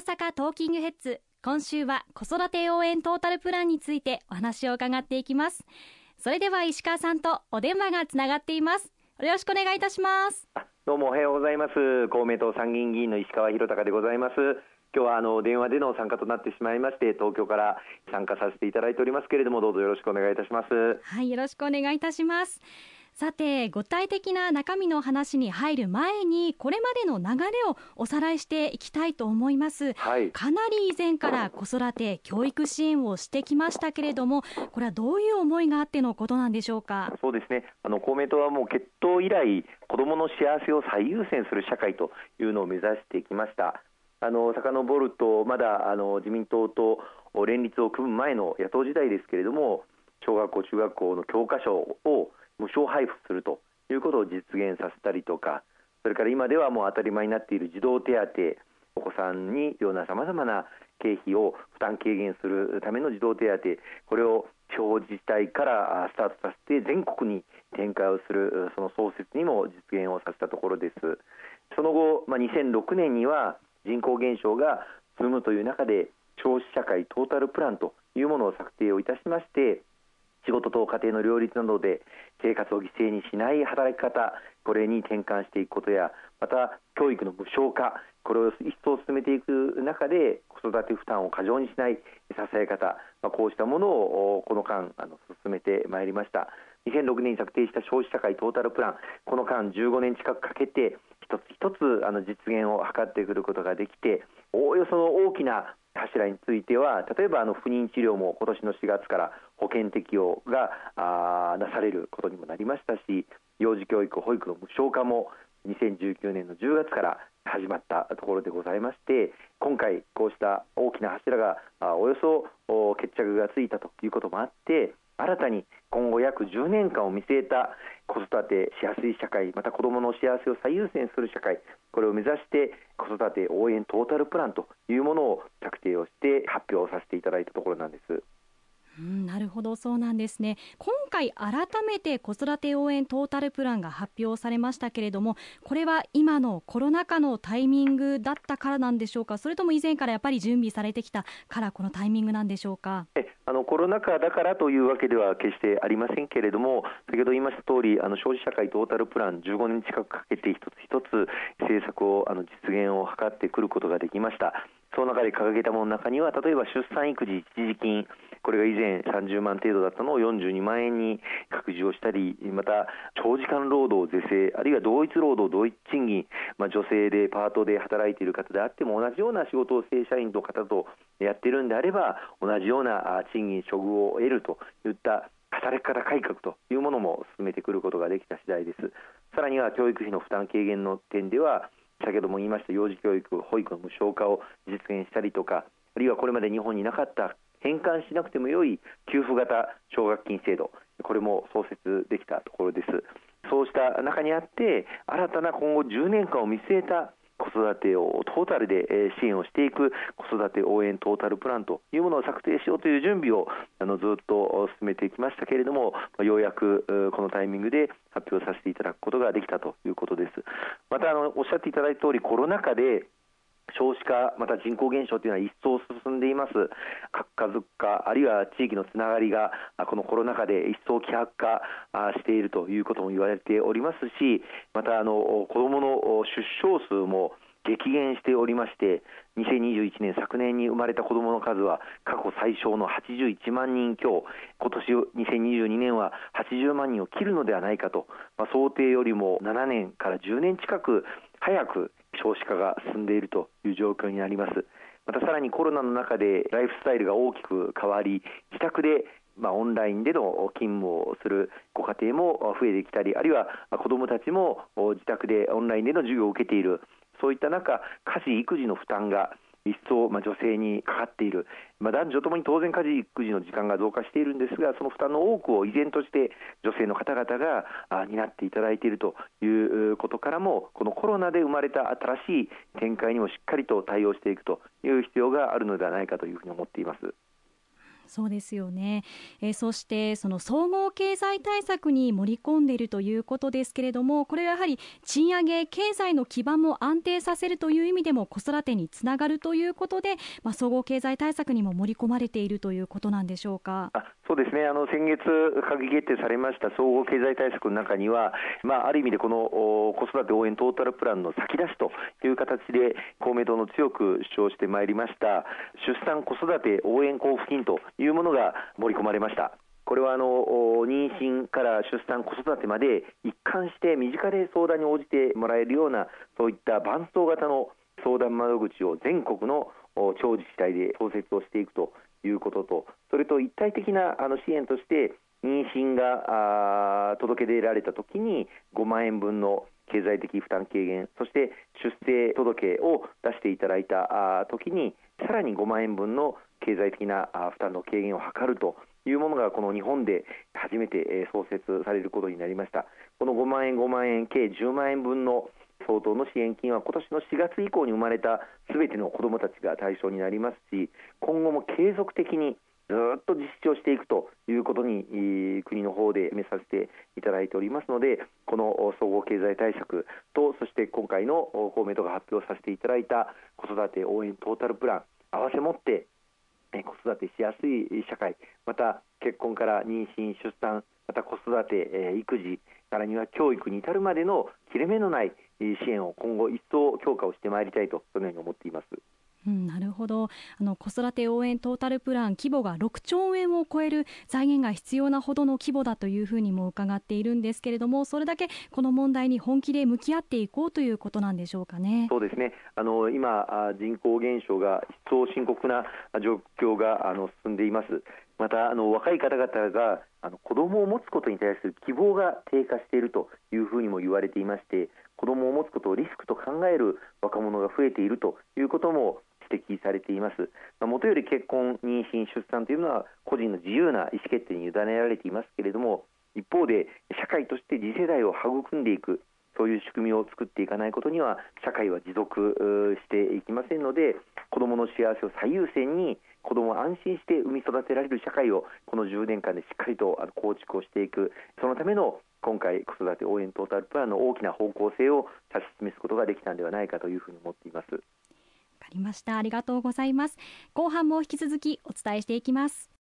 阪トーキングヘッズ今週は子育て応援トータルプランについてお話を伺っていきます。それでは石川さんとお電話がつながっています。よろしくお願いいたします。どうもおはようございます。公明党参議院議員の石川博隆でございます。今日はあの電話での参加となってしまいまして東京から参加させていただいておりますけれどもどうぞよろしくお願いいたします。はいよろしくお願いいたしますさて具体的な中身の話に入る前にこれまでの流れをおさらいしていきたいと思います、はい、かなり以前から子育て教育支援をしてきましたけれどもこれはどういう思いがあってのことなんでしょうか？そうですね。あの公明党はもう決闘以来子どもの幸せを最優先する社会というのを目指してきました。あの遡るとまだあの自民党と連立を組む前の野党時代ですけれども小学校中学校の教科書を無償配布するということを実現させたりとかそれから今ではもう当たり前になっている児童手当お子さんに必要なさまざまな経費を負担軽減するための児童手当これを地方自治体からスタートさせて全国に展開をするその創設にも実現をさせたところです。その後、まあ、2006年には人口減少が進むという中で少子社会トータルプランというものを策定をいたしまして仕事と家庭の両立などで生活を犠牲にしない働き方これに転換していくことやまた教育の無償化これを一層進めていく中で子育て負担を過剰にしない支え方、まあ、こうしたものをこの間あの進めてまいりました。2006年に策定した消費社会トータルプランこの間15年近くかけて一つ一つあの実現を図ってくることができておおよその大きな柱については例えばあの不妊治療も今年の4月から保険適用があなされることにもなりましたし幼児教育保育の無償化も2019年の10月から始まったところでございまして今回こうした大きな柱がおよそ決着がついたということもあって新たに今後約10年間を見据えた子育てしやすい社会また子どもの幸せを最優先する社会これを目指して子育て応援トータルプランというものを策定をして発表させていただいたところなんです。うん、なるほどそうなんですね。今回改めて子育て応援トータルプランが発表されましたけれどもこれは今のコロナ禍のタイミングだったからなんでしょうか？それとも以前からやっぱり準備されてきたからこのタイミングなんでしょうか？あのコロナ禍だからというわけでは決してありませんけれども先ほど言いました通りあり消費社会トータルプラン15年近くかけて一つ一つ政策をあの実現を図ってくることができました。その中で掲げたものの中には例えば出産育児一時金これが以前30万程度だったのを42万円に拡充をしたりまた長時間労働是正あるいは同一労働同一賃金、まあ、女性でパートで働いている方であっても同じような仕事を正社員の方とやっているんであれば同じような賃金処遇を得るといった働き方改革というものも進めてくることができた次第です。さらには教育費の負担軽減の点では先ほども言いました幼児教育保育の無償化を実現したりとかあるいはこれまで日本になかった返還しなくてもよい給付型奨学金制度。これも創設できたところです。そうした中にあって新たな今後10年間を見据えた子育てをトータルで支援をしていく子育て応援トータルプランというものを策定しようという準備をあのずっと進めてきましたけれどもようやくこのタイミングで発表させていただくことができたということです。またあのおっしゃっていただいた通りコロナ禍で少子化、また人口減少というのは一層進んでいます、核家族化、あるいは地域のつながりがこのコロナ禍で一層希薄化しているということも言われておりますし、またあの子どもの出生数も激減しておりまして、2021年、昨年に生まれた子どもの数は過去最小の81万人強、今年2022年は80万人を切るのではないかと、まあ、想定よりも7年から10年近く早く少子化が進んでいるという状況になります。またさらにコロナの中でライフスタイルが大きく変わり自宅でまあ、オンラインでの勤務をするご家庭も増えてきたりあるいは子どもたちも自宅でオンラインでの授業を受けている。そういった中家事育児の負担が一層、まあ、女性にかかっている、まあ、男女ともに当然家事育児の時間が増加しているんですがその負担の多くを依然として女性の方々が担っていただいているということからもこのコロナで生まれた新しい展開にもしっかりと対応していくという必要があるのではないかというふうに思っています。そうですよね、えー、そしてその総合経済対策に盛り込んでいるということですけれどもこれはやはり賃上げ経済の基盤も安定させるという意味でも子育てにつながるということで、まあ、総合経済対策にも盛り込まれているということなんでしょうか？そうですね。あの先月閣議決定されました総合経済対策の中には、まあ、ある意味でこの子育て応援トータルプランの先出しという形で公明党の強く主張してまいりました出産子育て応援交付金というものが盛り込まれました。これはあの妊娠から出産、子育てまで一貫して身近で相談に応じてもらえるようなそういった伴走型の相談窓口を全国の地方自治体で創設をしていくということとそれと一体的なあの支援として妊娠が届け出られたときに5万円分の経済的負担軽減そして出生届を出していただいたときにさらに5万円分の経済的な負担の軽減を図るというものがこの日本で初めて創設されることになりました。この5万円5万円計10万円分の相当の支援金は今年の4月以降に生まれたすべての子どもたちが対象になりますし今後も継続的にずっと実施をしていくということに国の方で目させていただいておりますのでこの総合経済対策とそして今回の公明党が発表させていただいた子育て応援トータルプラン合わせ持って子育てしやすい社会また結婚から妊娠出産また子育て育児さらには教育に至るまでの切れ目のない支援を今後一層強化をしてまいりたいとそのように思っています。うん、なるほど。あの子育て応援トータルプラン規模が6兆円を超える財源が必要なほどの規模だというふうにも伺っているんですけれどもそれだけこの問題に本気で向き合っていこうということなんでしょうかね。そうですね。あの今人口減少が一層深刻な状況があの進んでいます。またあの若い方々があの子供を持つことに対する希望が低下しているというふうにも言われていまして子供を持つことをリスクと考える若者が増えているということも指摘されています、まあ、もとより結婚、妊娠、出産というのは個人の自由な意思決定に委ねられていますけれども一方で社会として次世代を育んでいくそういう仕組みを作っていかないことには社会は持続していきませんので子どもの幸せを最優先に子どもを安心して産み育てられる社会をこの10年間でしっかりと構築をしていくそのための今回子育て応援トータルプランの大きな方向性を指し示すことができたのではないかというふうに思っています。りました。ありがとうございます。後半も引き続きお伝えしていきます。